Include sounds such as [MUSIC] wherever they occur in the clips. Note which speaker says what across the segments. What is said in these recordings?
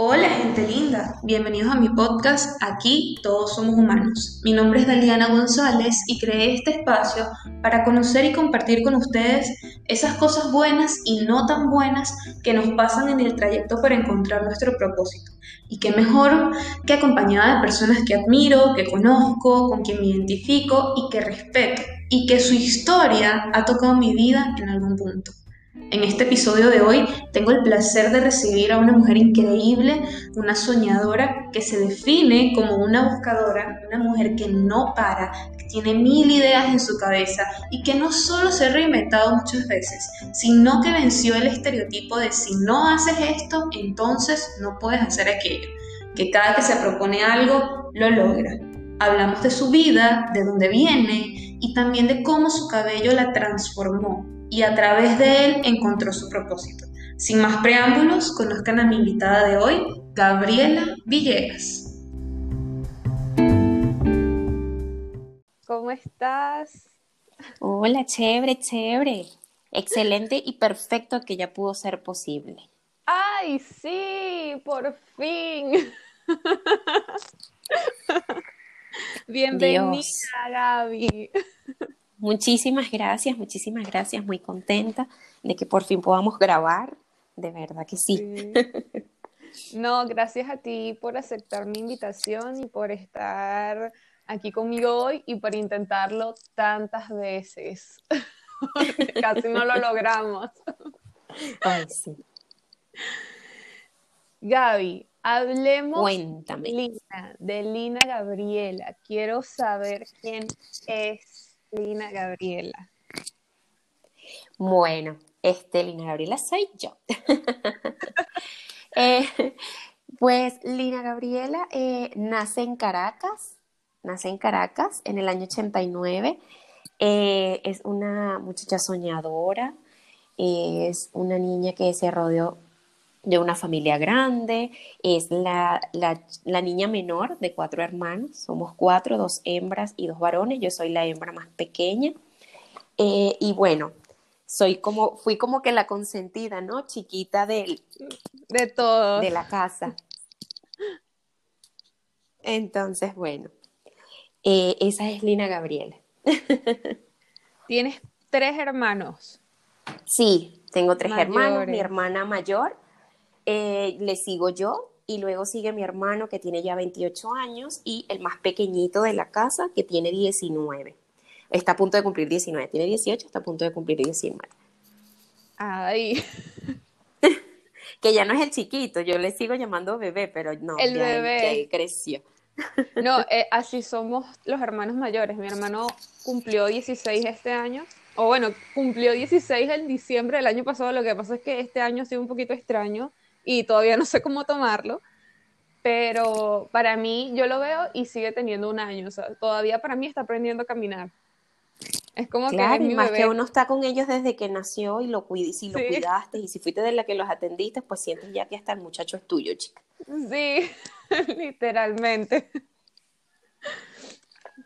Speaker 1: Hola gente linda, bienvenidos a mi podcast Aquí todos somos humanos. Mi nombre es Daliana González y creé este espacio para conocer y compartir con ustedes esas cosas buenas y no tan buenas que nos pasan en el trayecto para encontrar nuestro propósito. Y qué mejor que acompañada de personas que admiro, que conozco, con quien me identifico y que respeto, y que su historia ha tocado mi vida en algún punto. En este episodio de hoy tengo el placer de recibir a una mujer increíble, una soñadora que se define como una buscadora, una mujer que no para, que tiene mil ideas en su cabeza y que no solo se ha reinventado muchas veces, sino que venció el estereotipo de si no haces esto, entonces no puedes hacer aquello, que cada que se propone algo, lo logra. Hablamos de su vida, de dónde viene y también de cómo su cabello la transformó y a través de él encontró su propósito. Sin más preámbulos, conozcan a mi invitada de hoy, Gabriela Villegas.
Speaker 2: ¿Cómo estás?
Speaker 3: Hola, chévere, chévere. Excelente y perfecto que ya pudo ser posible.
Speaker 2: ¡Ay, sí! ¡Por fin! [LAUGHS] Bienvenida, Gaby.
Speaker 3: Muchísimas gracias, muchísimas gracias, muy contenta de que por fin podamos grabar, de verdad que sí. [LAUGHS]
Speaker 2: No, gracias a ti por aceptar mi invitación y por estar aquí conmigo hoy y por intentarlo tantas veces. [LAUGHS] Casi no lo logramos.
Speaker 3: Ay, sí.
Speaker 2: Gaby, hablemos
Speaker 3: Cuéntame.
Speaker 2: de Lina Gabriela. Quiero saber quién es Lina Gabriela?
Speaker 3: Bueno, este, Lina Gabriela soy yo. [LAUGHS] Eh, pues Lina Gabriela eh, nace en Caracas, nace en Caracas en el año 89. Eh, es una muchacha soñadora, es una niña que se rodeó de una familia grande, es la, niña menor de cuatro hermanos, somos cuatro, dos hembras y dos varones, yo soy la hembra más pequeña. Eh, y bueno, soy como, fui como que la consentida, ¿no? Chiquita de
Speaker 2: todo.
Speaker 3: De la casa. Entonces, bueno, eh, esa es Lina Gabriela. [LAUGHS]
Speaker 2: ¿Tienes tres hermanos?
Speaker 3: Sí, tengo tres hermanos, mi hermana mayor eh, le sigo yo y luego sigue mi hermano que tiene ya 28 años y el más pequeñito de la casa que tiene 19. Está a punto de cumplir 19, tiene 18, está a punto de cumplir 19.
Speaker 2: Ay. [LAUGHS]
Speaker 3: que ya no es el chiquito, yo le sigo llamando bebé, pero no,
Speaker 2: el bebé
Speaker 3: creció. [LAUGHS]
Speaker 2: no, eh, así somos los hermanos mayores. Mi hermano cumplió 16 este año, o bueno, cumplió 16 en diciembre del año pasado. Lo que pasa es que este año ha sido un poquito extraño y todavía no sé cómo tomarlo, pero para mí yo lo veo y sigue teniendo un año, o sea, todavía para mí está aprendiendo a caminar. Es como
Speaker 3: que es más que uno está con ellos desde que nació y lo y si lo cuidaste y si fuiste de la que los atendiste, pues sientes ya que hasta el muchacho es tuyo, chica.
Speaker 2: Sí, [LAUGHS] literalmente.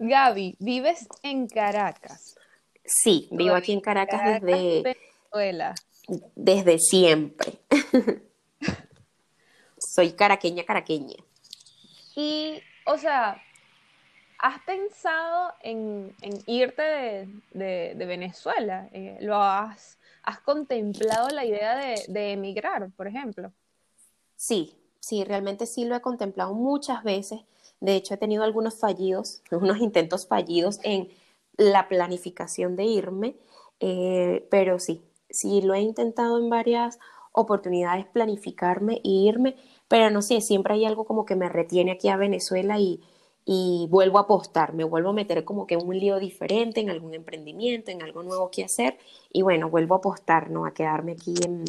Speaker 2: Gaby, ¿vives en Caracas?
Speaker 3: Sí, vivo aquí en Caracas, Caracas desde
Speaker 2: Venezuela.
Speaker 3: Desde siempre. [LAUGHS] soy caraqueña, caraqueña.
Speaker 2: Y, o sea, ¿has pensado en, irte de, Venezuela? Eh, ¿Lo has, has contemplado la idea de, emigrar, por ejemplo?
Speaker 3: Sí, sí, realmente sí lo he contemplado muchas veces. De hecho, he tenido algunos fallidos, [LAUGHS] unos intentos fallidos en la planificación de irme, eh, pero sí, sí lo he intentado en varias oportunidades planificarme e irme, pero no sé, siempre hay algo como que me retiene aquí a Venezuela y, vuelvo a apostar, me vuelvo a meter como que en un lío diferente, en algún emprendimiento, en algo nuevo que hacer y bueno, vuelvo a apostar, ¿no? A quedarme aquí en,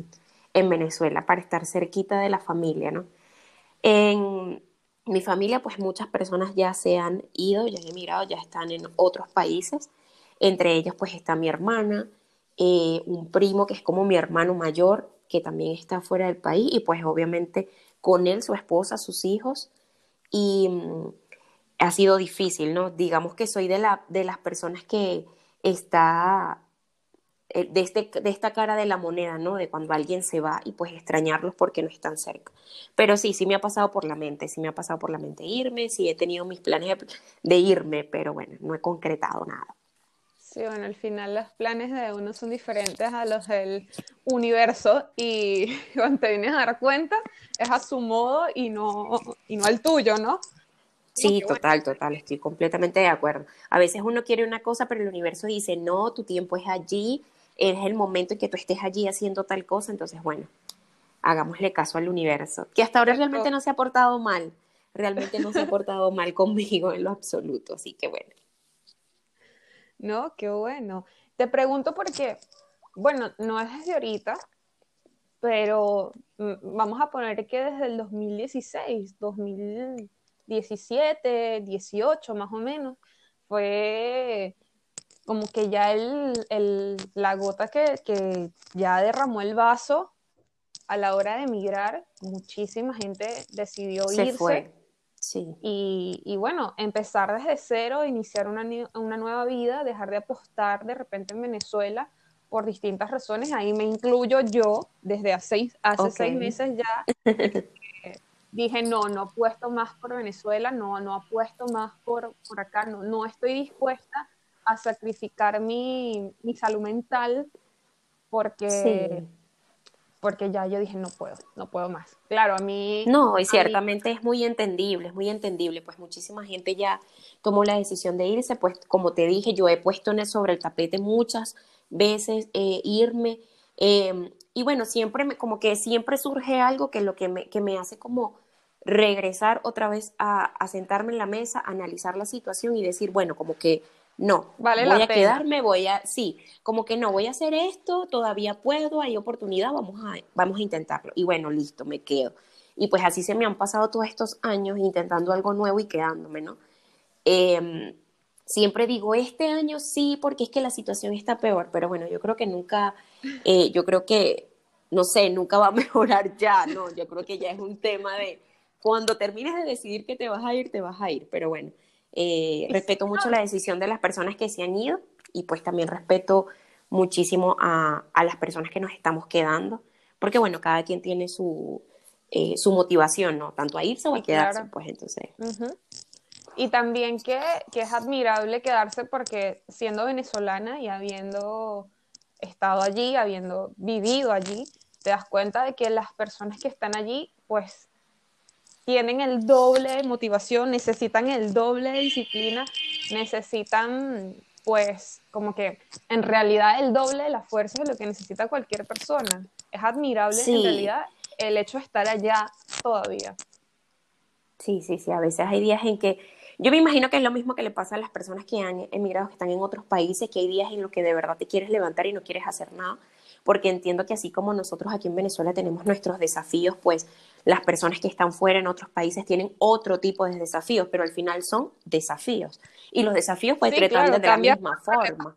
Speaker 3: Venezuela para estar cerquita de la familia, ¿no? En mi familia, pues muchas personas ya se han ido, ya han emigrado, ya están en otros países, entre ellos pues está mi hermana, eh, un primo que es como mi hermano mayor, que también está fuera del país, y pues obviamente con él, su esposa, sus hijos, y mm, ha sido difícil, ¿no? Digamos que soy de, la, de las personas que está eh, de, este, de esta cara de la moneda, ¿no? De cuando alguien se va y pues extrañarlos porque no están cerca. Pero sí, sí me ha pasado por la mente, sí me ha pasado por la mente irme, sí he tenido mis planes de, irme, pero bueno, no he concretado nada.
Speaker 2: Sí, bueno, al final los planes de uno son diferentes a los del universo y [LAUGHS] cuando te vienes a dar cuenta es a su modo y no, y no al tuyo, ¿no?
Speaker 3: Sí, total, total, estoy completamente de acuerdo. A veces uno quiere una cosa, pero el universo dice, no, tu tiempo es allí, es el momento en que tú estés allí haciendo tal cosa, entonces bueno, hagámosle caso al universo, que hasta ahora realmente no se ha portado mal, realmente no se ha portado mal [LAUGHS] conmigo en lo absoluto, así que bueno.
Speaker 2: No, qué bueno. Te pregunto porque, bueno, no es desde ahorita, pero mm, vamos a poner que desde el 2016, 2017, 18 más o menos, fue como que ya el, la gota que, ya derramó el vaso a la hora de emigrar, muchísima gente decidió Se irse. Fue. Sí. Y, bueno, empezar desde cero, iniciar una, una, nueva vida, dejar de apostar de repente en Venezuela por distintas razones. Ahí me incluyo yo, desde hace, hace seis meses ya. [LAUGHS] dije, no, no apuesto más por Venezuela, no, no apuesto más por, por acá, no, no estoy dispuesta a sacrificar mi, salud mental porque, porque ya yo dije, no puedo, no puedo más. Claro, a mí...
Speaker 3: No, y ciertamente es muy entendible, es muy entendible, pues muchísima gente ya tomó la decisión de irse, pues como te dije, yo he puesto en el, sobre el tapete muchas veces eh, irme. Em, y bueno, siempre me, como que siempre surge algo que lo que me, que me hace como regresar otra vez a, a sentarme en la mesa, analizar la situación y decir, bueno, como que no, vale voy a quedarme, voy a, sí, como que no, voy a hacer esto, todavía puedo, hay oportunidad, vamos a, vamos a intentarlo. Y bueno, listo, me quedo. Y pues así se me han pasado todos estos años intentando algo nuevo y quedándome, ¿no? Em, siempre digo, este año sí, porque es que la situación está peor, pero bueno, yo creo que nunca, eh, yo creo que, no sé, nunca va a [LAUGHS] mejorar ya, ¿no? Yo creo que ya es un tema de, cuando termines de decidir que te vas a ir, te vas a ir, pero bueno. Eh, respeto mucho la decisión de las personas que se han ido y pues también respeto muchísimo a, las personas que nos estamos quedando, porque bueno, cada quien tiene su, eh, su motivación, ¿no? Tanto a irse o a quedarse, pues entonces.
Speaker 2: Y también que, que, es admirable quedarse porque siendo venezolana y habiendo estado allí, habiendo vivido allí, te das cuenta de que las personas que están allí, pues tienen el doble de motivación, necesitan el doble de disciplina, necesitan pues como que en realidad el doble de la fuerza de lo que necesita cualquier persona. Es admirable en realidad el hecho de estar allá todavía.
Speaker 3: Sí, sí, sí, a veces hay días en que yo me imagino que es lo mismo que le pasa a las personas que han emigrado, que están en otros países, que hay días en los que de verdad te quieres levantar y no quieres hacer nada, porque entiendo que así como nosotros aquí en Venezuela tenemos nuestros desafíos, pues las personas que están fuera en otros países tienen otro tipo de desafíos, pero al final son desafíos. Y los desafíos pueden sí, de la misma forma.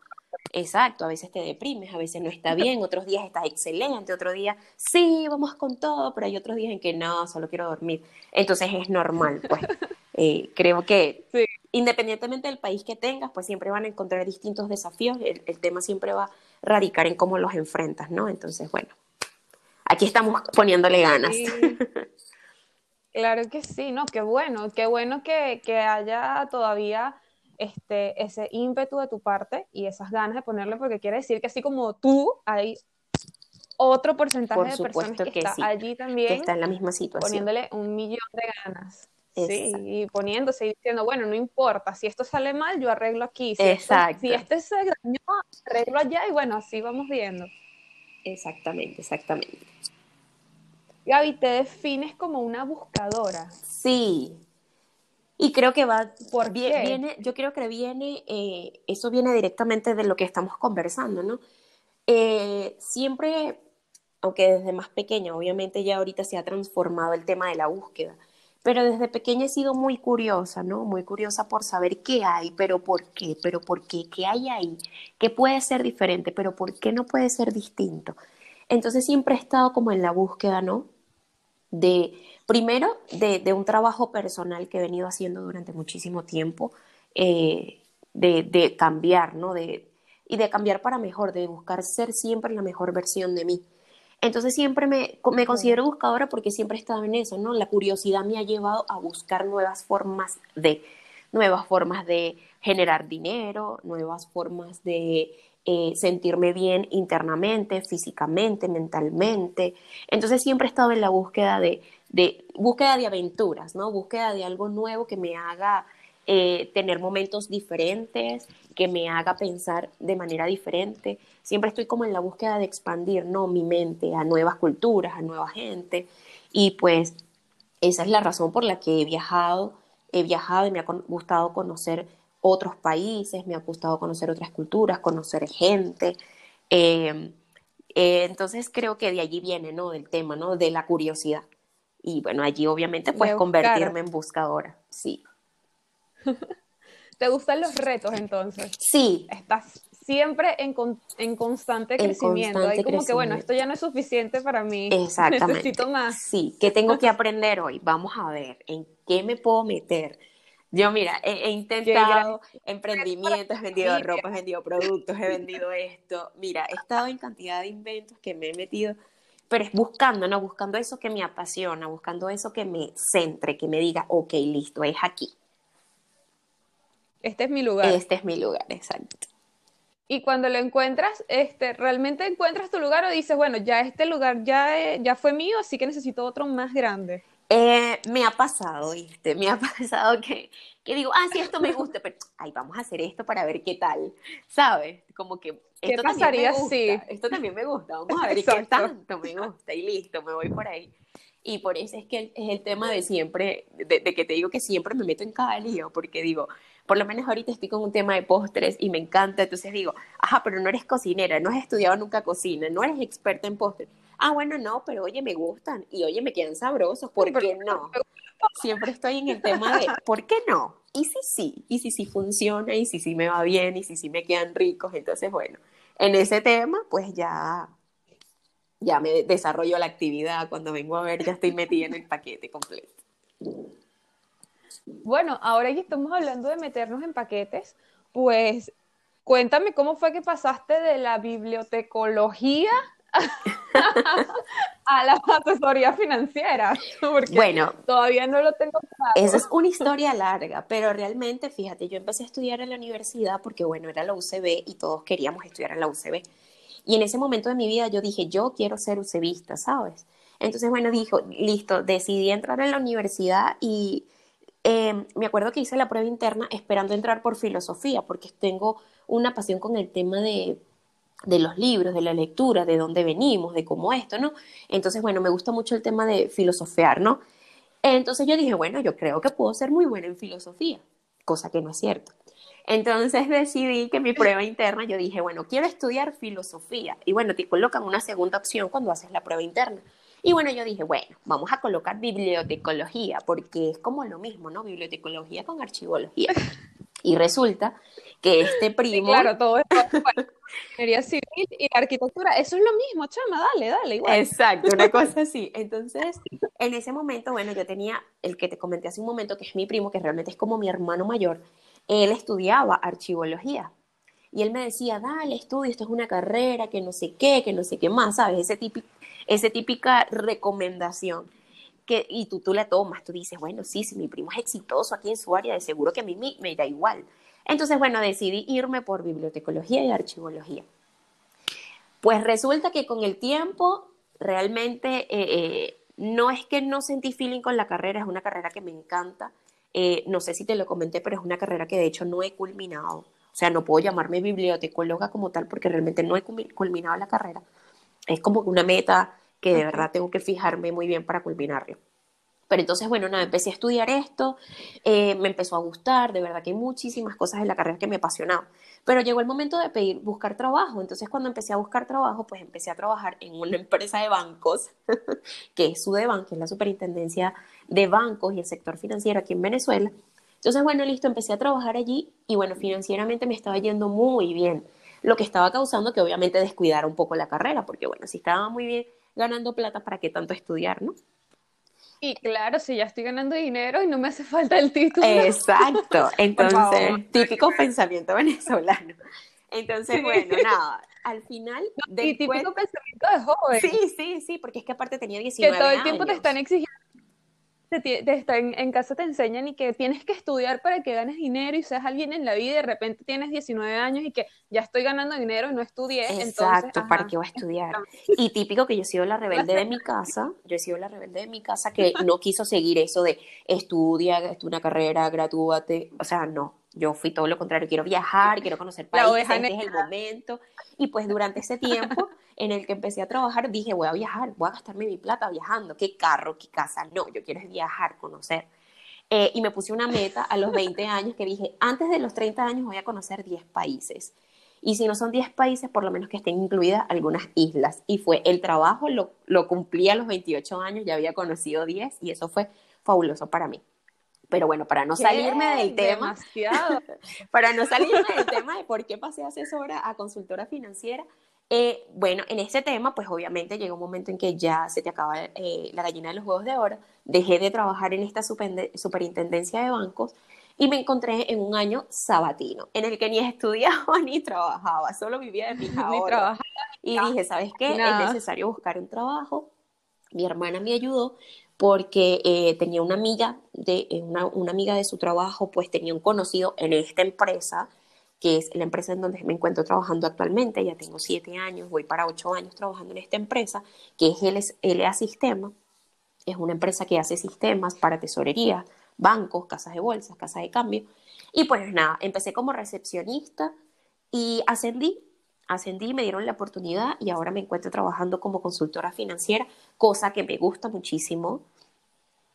Speaker 3: Exacto, a veces te deprimes, a veces no está bien, otros días estás excelente, otro día sí, vamos con todo, pero hay otros días en que no, solo quiero dormir. Entonces es normal, pues. [LAUGHS] Eh, creo que independientemente del país que tengas, pues siempre van a encontrar distintos desafíos, el, el tema siempre va a radicar en cómo los enfrentas, ¿no? Entonces, bueno, aquí estamos poniéndole ganas. [LAUGHS]
Speaker 2: Claro que sí, no, qué bueno, qué bueno que, haya todavía este, ese ímpetu de tu parte y esas ganas de ponerle, porque quiere decir que así como tú, hay otro porcentaje de personas que, está allí también.
Speaker 3: Que está en la misma situación.
Speaker 2: Poniéndole un millón de ganas. Sí, y poniéndose y diciendo, bueno, no importa, si esto sale mal, yo arreglo aquí. Si Exacto. si este se dañó, arreglo allá y bueno, así vamos viendo.
Speaker 3: Exactamente, exactamente.
Speaker 2: Gaby, te defines como una buscadora.
Speaker 3: Sí. Y creo que va, por viene, yo creo que viene, eh, eso viene directamente de lo que estamos conversando, ¿no? Eh, siempre, aunque desde más pequeña, obviamente ya ahorita se ha transformado el tema de la búsqueda, pero desde pequeña he sido muy curiosa, ¿no? Muy curiosa por saber qué hay, pero por qué, pero por qué, qué hay ahí, qué puede ser diferente, pero por qué no puede ser distinto. Entonces siempre he estado como en la búsqueda, ¿no? De, primero, de, un trabajo personal que he venido haciendo durante muchísimo tiempo, eh, de, cambiar, ¿no? De, y de cambiar para mejor, de buscar ser siempre la mejor versión de mí. Entonces siempre me, me considero buscadora porque siempre he estado en eso, ¿no? La curiosidad me ha llevado a buscar nuevas formas de, nuevas formas de generar dinero, nuevas formas de eh, sentirme bien internamente, físicamente, mentalmente. Entonces siempre he estado en la búsqueda de, de, búsqueda de aventuras, ¿no? Búsqueda de algo nuevo que me haga eh, tener momentos diferentes, que me haga pensar de manera diferente. Siempre estoy como en la búsqueda de expandir, ¿no? Mi mente a nuevas culturas, a nueva gente. Y pues esa es la razón por la que he viajado. He viajado y me ha gustado conocer otros países, me ha gustado conocer otras culturas, conocer gente. Em, eh, entonces creo que de allí viene, ¿no? Del tema, ¿no? De la curiosidad. Y bueno, allí obviamente pues convertirme en buscadora, sí. [LAUGHS]
Speaker 2: ¿Te gustan los retos entonces?
Speaker 3: Sí.
Speaker 2: Estás siempre en, en constante crecimiento. Hay como que, bueno, esto ya no es suficiente para mí. [LAUGHS]
Speaker 3: Exactamente.
Speaker 2: Necesito más.
Speaker 3: Sí, ¿qué tengo que [LAUGHS] aprender hoy? Vamos a ver, ¿en qué me puedo meter? Yo, mira, he, intentado emprendimientos, he vendido ropa, he vendido productos, he vendido esto. Mira, he estado en cantidad de inventos que me he metido, pero es buscando, ¿no? Buscando eso que me apasiona, buscando eso que me centre, que me diga, ok, listo, es aquí.
Speaker 2: Este es mi lugar.
Speaker 3: Este es mi lugar, exacto.
Speaker 2: Y cuando lo encuentras, este, ¿realmente encuentras tu lugar o dices, bueno, ya este lugar ya, eh, ya fue mío, así que necesito otro más grande?
Speaker 3: Eh, me ha pasado, ¿viste? Me ha [LAUGHS] pasado que, que digo, ah, sí, esto me [LAUGHS] gusta, pero, ay, vamos a hacer esto para ver qué tal, ¿sabes? Como que esto
Speaker 2: ¿Qué pasaría
Speaker 3: si? Esto también me gusta, vamos a ver qué tanto me gusta y listo, me voy por ahí. Y por eso es que es el tema de siempre, de, de, que te digo que siempre me meto en cada lío, porque digo, por lo menos ahorita estoy con un tema de postres y me encanta, entonces digo, ajá, pero no eres cocinera, no has estudiado nunca cocina, no eres experta en postres. Ah, bueno, no, pero oye, me gustan y oye, me quedan sabrosos, ¿por qué no? Siempre estoy en el tema de, ¿por qué no? Y si sí, y si sí funciona, y si sí me va bien, y si sí me quedan ricos, entonces bueno, en ese tema, pues ya, ya me desarrollo la actividad, cuando vengo a ver ya estoy metida en el paquete completo.
Speaker 2: Bueno, ahora que estamos hablando de meternos en paquetes, pues cuéntame cómo fue que pasaste de la bibliotecología [LAUGHS] a la asesoría financiera, [LAUGHS] porque bueno, todavía no lo tengo claro.
Speaker 3: Esa es una historia larga, pero realmente, fíjate, yo empecé a estudiar en la universidad porque, bueno, era la UCB y todos queríamos estudiar en la UCB. Y en ese momento de mi vida yo dije, yo quiero ser UCBista, ¿sabes? Entonces, bueno, dijo, listo, decidí entrar en la universidad y Em, me acuerdo que hice la prueba interna esperando entrar por filosofía, porque tengo una pasión con el tema de, de los libros, de la lectura, de dónde venimos, de cómo esto, ¿no? Entonces, bueno, me gusta mucho el tema de filosofear, ¿no? Entonces yo dije, bueno, yo creo que puedo ser muy buena en filosofía, cosa que no es cierto. Entonces [LAUGHS] decidí que mi prueba interna, yo dije, bueno, quiero estudiar filosofía. Y bueno, te colocan una segunda opción cuando haces la prueba interna. Y bueno, yo dije, bueno, vamos a colocar bibliotecología, porque es como lo mismo, ¿no? Bibliotecología con archivología. Y resulta que este primo...
Speaker 2: claro, todo esto, [LAUGHS] ingeniería civil y arquitectura, eso es lo mismo, chama, dale, dale, igual.
Speaker 3: Exacto, una cosa así. Entonces, en ese momento, bueno, yo tenía el que te comenté hace un momento, que es mi primo, que realmente es como mi hermano mayor, él estudiaba archivología. Y él me decía, dale, estudia, esto es una carrera, que no sé qué, que no sé qué más, ¿sabes? Ese típico, esa típica recomendación. Que, y tú, tú la tomas, tú dices, bueno, sí, si mi primo es exitoso aquí en su área, de seguro que a mí me, me da igual. Entonces, bueno, decidí irme por bibliotecología y archivología. Pues resulta que con el tiempo, realmente, eh, eh, no es que no sentí feeling con la carrera, es una carrera que me encanta. Eh, no sé si te lo comenté, pero es una carrera que de hecho no he culminado. O sea, no puedo llamarme bibliotecóloga como tal porque realmente no he culminado la carrera es como una meta que de verdad tengo que fijarme muy bien para culminarlo. Pero entonces, bueno, nada, empecé a estudiar esto, eh, me empezó a gustar, de verdad que hay muchísimas cosas en la carrera que me apasionaban. Pero llegó el momento de pedir, buscar trabajo. Entonces, cuando empecé a buscar trabajo, pues empecé a trabajar en una [LAUGHS] empresa de bancos, [LAUGHS] que es Sudeban, que es la superintendencia de bancos y el sector financiero aquí en Venezuela. Entonces, bueno, listo, empecé a trabajar allí y bueno, financieramente me estaba yendo muy bien lo que estaba causando que obviamente descuidara un poco la carrera, porque bueno, si estaba muy bien ganando plata, ¿para qué tanto estudiar, no?
Speaker 2: Y claro, si ya estoy ganando dinero y no me hace falta el título.
Speaker 3: Exacto, [LAUGHS] entonces, típico pensamiento venezolano. Entonces, bueno, nada, al final...
Speaker 2: y típico pensamiento de joven.
Speaker 3: Sí, sí, sí, porque es que aparte tenía 19
Speaker 2: Que todo el tiempo te están exigiendo te, en, casa te enseñan y que tienes que estudiar para que ganes dinero y seas alguien en la vida y de repente tienes 19 años y que ya estoy ganando dinero y no estudié.
Speaker 3: Exacto, ¿para qué voy a estudiar? Y típico que yo he sido la rebelde de mi casa, yo he sido la rebelde de mi casa que no quiso seguir eso de estudia, estudia una carrera, gratúate, o sea, no, yo fui todo lo contrario, quiero viajar, quiero conocer países, este es el momento. Y pues durante ese tiempo en el que empecé a trabajar, dije, voy a viajar, voy a gastarme mi plata viajando, qué carro, qué casa, no, yo quiero viajar, conocer. Eh, y me puse una meta a los 20 [LAUGHS] años que dije, antes de los 30 años voy a conocer 10 países. Y si no son 10 países, por lo menos que estén incluidas algunas islas. Y fue el trabajo, lo, lo cumplí a los 28 años, ya había conocido 10 y eso fue fabuloso para mí. Pero bueno, para no salirme del tema, [LAUGHS] para no salirme del tema de por qué pasé asesora a consultora financiera, eh, bueno, en ese tema, pues obviamente llegó un momento en que ya se te acaba eh, la gallina de los huevos de oro, dejé de trabajar en esta superintendencia de bancos y me encontré en un año sabatino, en el que ni estudiaba [LAUGHS] ni trabajaba, solo vivía de [LAUGHS] mis ahorros. Y dije, ¿sabes qué? Es necesario buscar un trabajo. Mi hermana me ayudó porque eh, tenía una amiga de eh, una, una, amiga de su trabajo, pues tenía un conocido en esta empresa, que es la empresa en donde me encuentro trabajando actualmente, ya tengo siete años, voy para ocho años trabajando en esta empresa, que es LA Sistema, es una empresa que hace sistemas para tesorería, bancos, casas de bolsas, casas de cambio, y pues nada, empecé como recepcionista y ascendí ascendí, me dieron la oportunidad y ahora me encuentro trabajando como consultora financiera, cosa que me gusta muchísimo.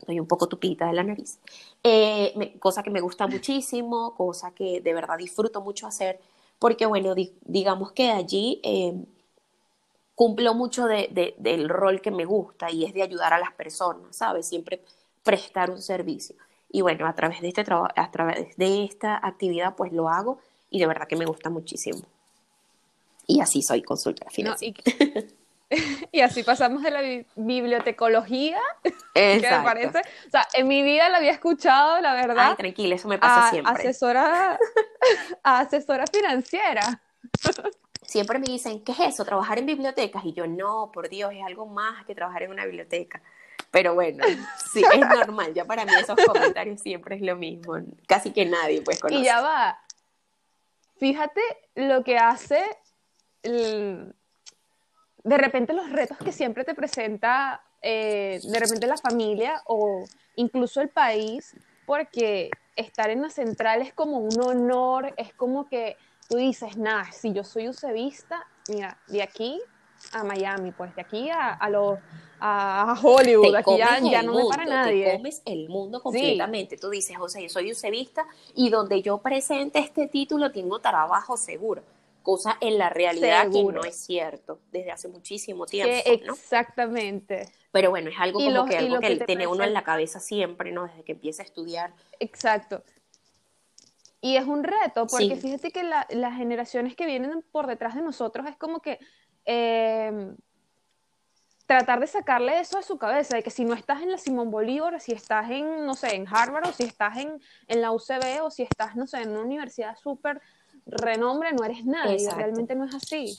Speaker 3: Estoy un poco tupita de la nariz. Eh, cosa que me gusta muchísimo, cosa que de verdad disfruto mucho hacer, porque bueno, digamos que allí eh, cumplo mucho del rol que me gusta y es de ayudar a las personas, ¿sabes? Siempre prestar un servicio. Y bueno, a través de este trabajo, a través de esta actividad, pues lo hago y de verdad que me gusta muchísimo. Y así soy consultora financiera.
Speaker 2: y, [LAUGHS] [LAUGHS] así pasamos de la bibliotecología, [LAUGHS] que me parece, o sea, en mi vida la había escuchado, la verdad.
Speaker 3: Ay, tranquila, eso me pasa siempre.
Speaker 2: Asesora, [LAUGHS] asesora financiera.
Speaker 3: Siempre me dicen, ¿qué es eso? ¿Trabajar en bibliotecas? Y yo, no, por Dios, es algo más que trabajar en una biblioteca. Pero bueno, sí, es normal. Ya para mí esos comentarios siempre es lo mismo. Casi que nadie pues conoce.
Speaker 2: Y ya va. Fíjate lo que hace de repente los retos que siempre te presenta eh, de repente la familia o incluso el país, porque estar en la central es como un honor, es como que tú dices, nada, si yo soy usevista, mira, de aquí a Miami, pues de aquí a, a los a Hollywood, aquí ya, no me para nadie.
Speaker 3: Te comes el mundo completamente. Tú dices, José, yo soy usevista y donde yo presente este título tengo trabajo seguro cosa en la realidad que no es cierto desde hace muchísimo tiempo.
Speaker 2: exactamente.
Speaker 3: Pero bueno, es algo como que, algo que, tiene uno en la cabeza siempre, ¿no? Desde que empieza a estudiar.
Speaker 2: Exacto. Y es un reto, porque fíjate que las generaciones que vienen por detrás de nosotros es como que em, tratar de sacarle eso de su cabeza, de que si no estás en la Simón Bolívar, si estás en, no sé, en Harvard, o si estás en, en la UCB, o si estás, no sé, en una universidad súper renombre no eres nadie, realmente no es así.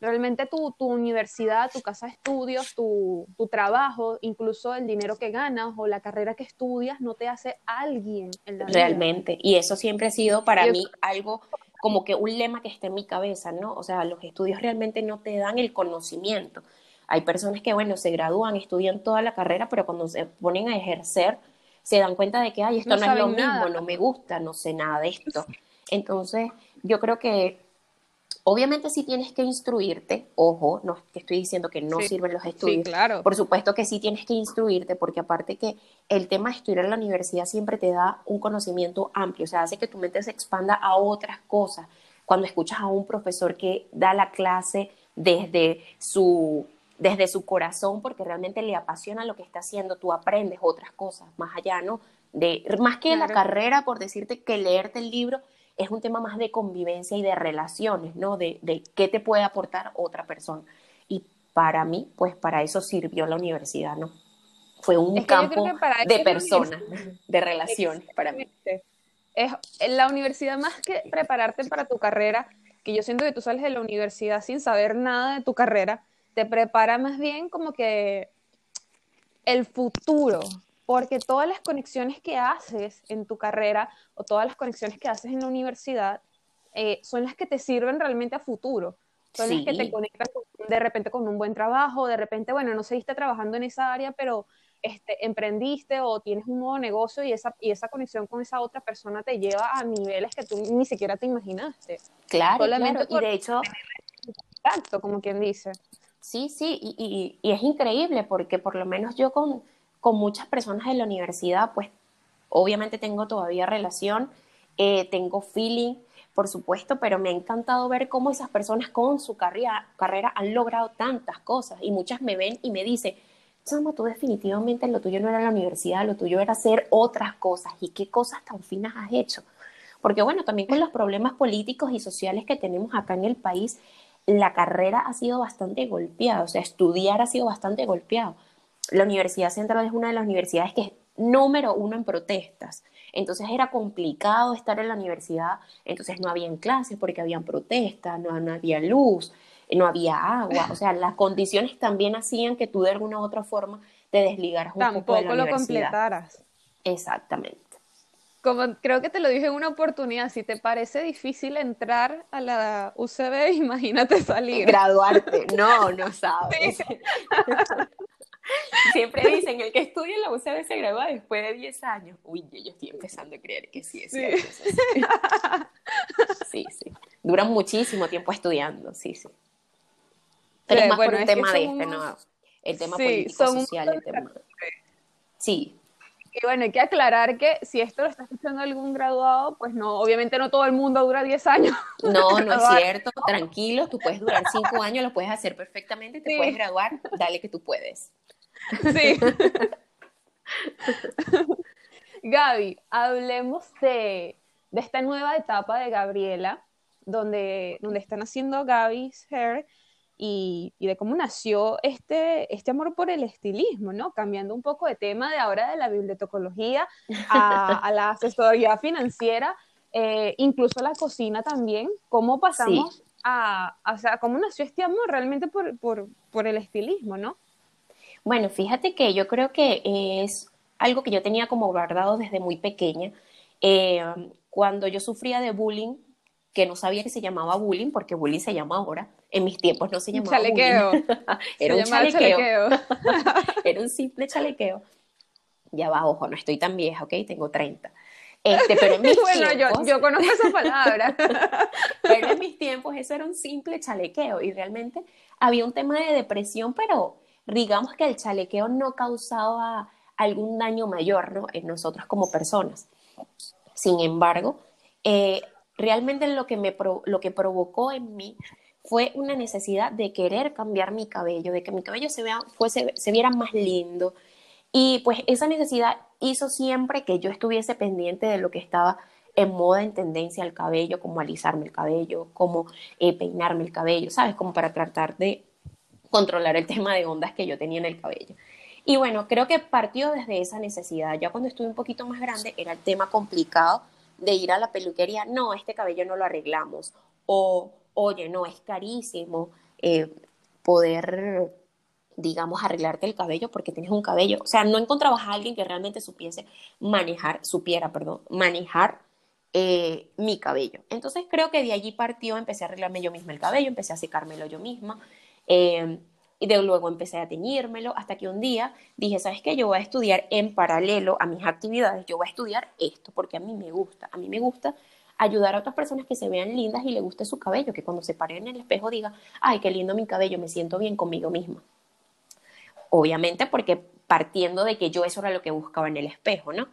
Speaker 2: Realmente tu, tu universidad, tu casa de estudios, tu, tu, trabajo, incluso el dinero que ganas o la carrera que estudias no te hace alguien en la
Speaker 3: vida. Realmente, y eso siempre ha sido para mí algo como que un lema que está en mi cabeza, ¿no? O sea, los estudios realmente no te dan el conocimiento. Hay personas que, bueno, se gradúan, estudian toda la carrera, pero cuando se ponen a ejercer, se dan cuenta de que, ay, esto no, es lo mismo, no me gusta, no sé nada de esto. Entonces, yo creo que obviamente sí tienes que instruirte, ojo, no te estoy diciendo que no sirven los estudios,
Speaker 2: claro.
Speaker 3: por supuesto que sí tienes que instruirte, porque aparte que el tema de estudiar en la universidad siempre te da un conocimiento amplio, o sea, hace que tu mente se expanda a otras cosas. Cuando escuchas a un profesor que da la clase desde su desde su corazón porque realmente le apasiona lo que está haciendo, tú aprendes otras cosas más allá, ¿no? De más que la carrera por decirte que leerte el libro, es un tema más de convivencia y de relaciones, ¿no? De, de qué te puede aportar otra persona. Y para mí, pues para eso sirvió la universidad, ¿no? Fue un campo de personas, de relaciones para mí.
Speaker 2: Es la universidad más que prepararte para tu carrera, que yo siento que tú sales de la universidad sin saber nada de tu carrera, te prepara más bien como que el futuro, porque todas las conexiones que haces en tu carrera o todas las conexiones que haces en la universidad eh, son las que te sirven realmente a futuro. Son las que te conectan de repente con un buen trabajo, de repente, bueno, no seguiste trabajando en esa área, pero este, emprendiste o tienes un nuevo negocio y esa, y esa conexión con esa otra persona te lleva a niveles que tú ni siquiera te imaginaste.
Speaker 3: Claro, claro. y de hecho...
Speaker 2: Exacto, como quien dice.
Speaker 3: Sí, sí, y, y, es increíble porque por lo menos yo con, con muchas personas de la universidad, pues obviamente tengo todavía relación, eh, tengo feeling, por supuesto, pero me ha encantado ver cómo esas personas con su carrera, carrera han logrado tantas cosas y muchas me ven y me dicen, Chama, tú definitivamente lo tuyo no era la universidad, lo tuyo era hacer otras cosas y qué cosas tan finas has hecho. Porque bueno, también con los problemas políticos y sociales que tenemos acá en el país, la carrera ha sido bastante golpeada, o sea, estudiar ha sido bastante golpeado. La Universidad Central es una de las universidades que es número uno en protestas. Entonces era complicado estar en la universidad, entonces no había clases porque habían protestas, no, no había luz, no había agua, o sea, las condiciones también hacían que tú de alguna u otra forma te desligaras un
Speaker 2: Tampoco
Speaker 3: poco de la
Speaker 2: lo completaras.
Speaker 3: Exactamente.
Speaker 2: Como creo que te lo dije en una oportunidad, si te parece difícil entrar a la UCB, [LAUGHS] imagínate salir.
Speaker 3: Graduarte, no, no [LAUGHS] sabes. [LAUGHS] Siempre dicen, el que estudia en la UCB se gradúa después de 10 años. Uy, yo estoy empezando a creer que sí es cierto. Sí, sí. Duran muchísimo tiempo estudiando, sí, sí. Pero es más por un tema de este, ¿no? El tema político, social, el tema... Sí.
Speaker 2: Y bueno, hay que aclarar que si esto lo está escuchando algún graduado, pues no, obviamente no todo el mundo dura 10 años.
Speaker 3: No, no es [LAUGHS] cierto, tranquilo, tú puedes durar 5 años, lo puedes hacer perfectamente, te puedes graduar, dale que tú puedes.
Speaker 2: Sí. [LAUGHS] Gaby, hablemos de, de, esta nueva etapa de Gabriela, donde, donde están haciendo Gaby's Hair y, y, de cómo nació este, este amor por el estilismo, ¿no? Cambiando un poco de tema de ahora de la bibliotecología a, a la asesoría financiera, eh, incluso la cocina también. ¿Cómo pasamos a, a, o sea, cómo nació este amor realmente por, por, por el estilismo, ¿no?
Speaker 3: Bueno, fíjate que yo creo que es algo que yo tenía como guardado desde muy pequeña. Eh, cuando yo sufría de bullying, que no sabía que se llamaba bullying, porque bullying se llama ahora, en mis tiempos no se llamaba
Speaker 2: chalequeo.
Speaker 3: bullying. [LAUGHS] Era un chalequeo. [LAUGHS] Era un simple chalequeo. Ya va, ojo, no estoy tan vieja, ¿ok? Tengo 30. Este, pero en [LAUGHS] mis
Speaker 2: bueno,
Speaker 3: tiempos,
Speaker 2: yo, yo conozco esa palabra.
Speaker 3: pero en mis tiempos eso era un simple chalequeo y realmente había un tema de depresión, pero digamos que el chalequeo no causaba algún daño mayor ¿no? en nosotros como personas. Sin embargo, eh, realmente lo que, me lo que provocó en mí fue una necesidad de querer cambiar mi cabello, de que mi cabello se, vea, fuese, se viera más lindo. Y pues esa necesidad hizo siempre que yo estuviese pendiente de lo que estaba en moda, en tendencia al cabello, como alisarme el cabello, como eh, peinarme el cabello, ¿sabes? Como para tratar de controlar el tema de ondas que yo tenía en el cabello. Y bueno, creo que partió desde esa necesidad. Ya cuando estuve un poquito más grande era el tema complicado de ir a la peluquería, no, este cabello no lo arreglamos. O, oye, no, es carísimo eh, poder, digamos, arreglarte el cabello porque tienes un cabello. O sea, no encontrabas a alguien que realmente supiese manejar, supiera, perdón, manejar eh, mi cabello. Entonces creo que de allí partió, empecé a arreglarme yo misma el cabello, empecé a secármelo yo misma. Eh, y de luego empecé a teñírmelo hasta que un día dije, ¿sabes qué? Yo voy a estudiar en paralelo a mis actividades, yo voy a estudiar esto porque a mí me gusta, a mí me gusta ayudar a otras personas que se vean lindas y le guste su cabello, que cuando se paren en el espejo diga, ay, qué lindo mi cabello, me siento bien conmigo misma. Obviamente porque partiendo de que yo eso era lo que buscaba en el espejo, ¿no?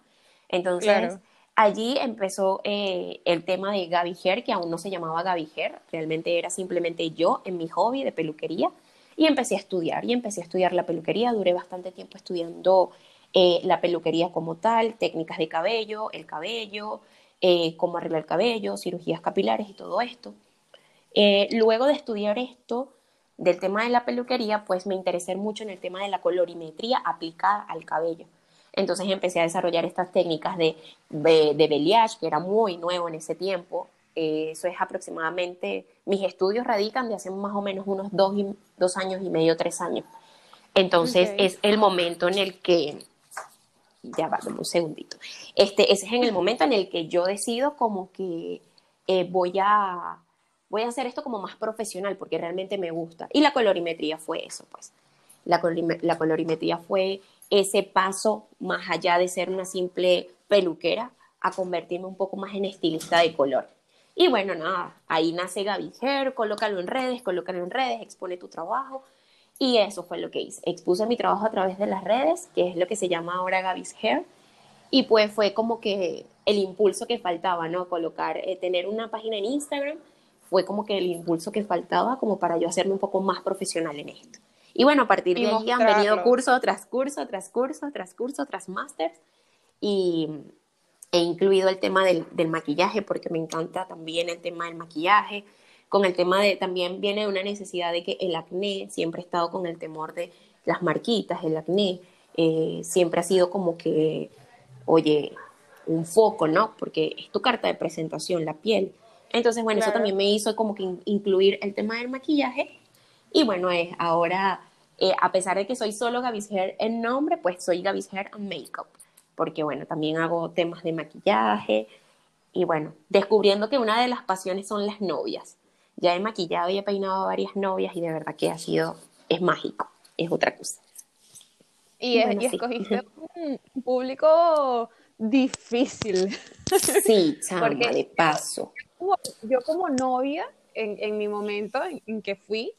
Speaker 3: Entonces, allí empezó eh, el tema de Gaby Hair, que aún no se llamaba Gaby Hair, realmente era simplemente yo en mi hobby de peluquería y empecé a estudiar, y empecé a estudiar la peluquería, duré bastante tiempo estudiando eh, la peluquería como tal, técnicas de cabello, el cabello, eh, cómo arreglar el cabello, cirugías capilares y todo esto. Luego de estudiar esto, del tema de la peluquería, pues me interesé mucho en el tema de la colorimetría aplicada al cabello. Entonces empecé a desarrollar estas técnicas de, de, de balayage, que era muy nuevo en ese tiempo, Eh, eso es aproximadamente, mis estudios radican de hace más o menos unos dos, dos años y medio, tres años. Entonces es el momento en el que, ya va, un segundito, este, ese es en el momento en el que yo decido como que eh, voy a voy a hacer esto como más profesional porque realmente me gusta. Y la colorimetría fue eso, pues. La, la colorimetría fue ese paso más allá de ser una simple peluquera a convertirme un poco más en estilista de color. Y bueno, nada, ahí nace Hair, colócalo en redes, colócalo en redes, expone tu trabajo. Y eso fue lo que hice. Expuse mi trabajo a través de las redes, que es lo que se llama ahora Gaby's Hair. Y pues fue como que el impulso que faltaba, ¿no? Colocar, eh, tener una página en Instagram fue como que el impulso que faltaba como para yo hacerme un poco más profesional en esto. Y bueno, a partir de ahí han venido curso tras curso, tras curso, tras curso, tras másters y he incluido el tema del, del, maquillaje porque me encanta también el tema del maquillaje. Con el tema de, también viene una necesidad de que el acné, siempre he estado con el temor de las marquitas, el acné, eh, siempre ha sido como que, oye, un foco, ¿no? Porque es tu carta de presentación, la piel. Entonces, bueno, eso también me hizo como que incluir el tema del maquillaje. Y bueno, es ahora, eh, a pesar de que soy solo Gaby's Hair en nombre, pues soy Gaby's Hair and Makeup. Porque bueno, también hago temas de maquillaje. Y bueno, descubriendo que una de las pasiones son las novias. Ya he maquillado y he peinado a varias novias y de verdad que ha sido, es mágico, es otra cosa.
Speaker 2: Y, escogiste [LAUGHS] un público difícil.
Speaker 3: Sí, [LAUGHS] chama, de paso
Speaker 2: yo como novia, en, mi momento en, que fui,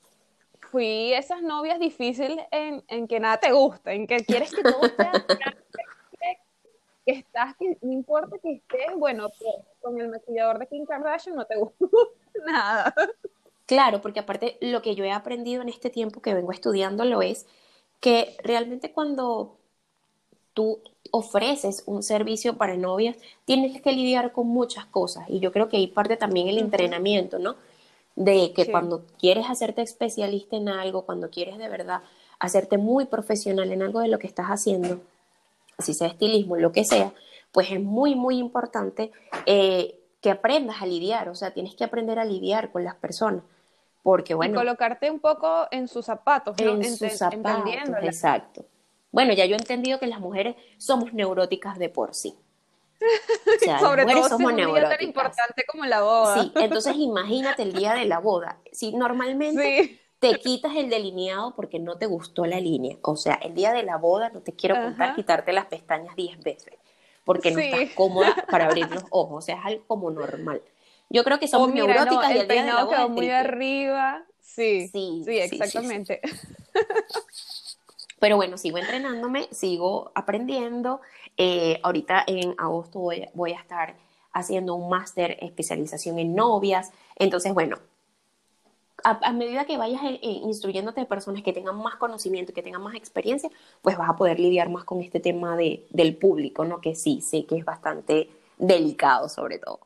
Speaker 2: fui esas novias difíciles en, en, que nada te gusta, en que quieres que todo sea [LAUGHS] que estás, que no importa que estés, bueno, con el maquillador de Kim Kardashian no te gusta [LAUGHS] nada.
Speaker 3: Claro, porque aparte lo que yo he aprendido en este tiempo que vengo estudiándolo es que realmente cuando tú ofreces un servicio para novias, tienes que lidiar con muchas cosas. Y yo creo que ahí parte también el entrenamiento, ¿no? De que cuando quieres hacerte especialista en algo, cuando quieres de verdad hacerte muy profesional en algo de lo que estás haciendo, si sea estilismo, lo que sea, pues es muy, muy importante eh, que aprendas a lidiar, o sea, tienes que aprender a lidiar con las personas. Porque bueno.
Speaker 2: Y colocarte un poco en sus zapatos, ¿no?
Speaker 3: En sus zapatos, exacto. Bueno, ya yo he entendido que las mujeres somos neuróticas de por sí. [LAUGHS]
Speaker 2: O sea, Sobre todo somos un día tan importante como la boda.
Speaker 3: Sí, entonces imagínate el día de la boda. Si normalmente te quitas el delineado porque no te gustó la línea, o sea, el día de la boda no te quiero contar quitarte las pestañas 10 veces porque no estás cómoda para abrir los ojos, o sea, es algo como normal. Yo creo que somos neuróticas y el, día de la boda
Speaker 2: muy arriba. Sí, sí, sí, exactamente.
Speaker 3: Pero bueno, sigo entrenándome, sigo aprendiendo. Eh, ahorita en agosto voy, a estar haciendo un máster especialización en novias. Entonces, bueno, a, medida que vayas eh, eh, instruyéndote de personas que tengan más conocimiento, que tengan más experiencia, pues vas a poder lidiar más con este tema de, del público, ¿no? Que sí, sé que es bastante delicado sobre todo.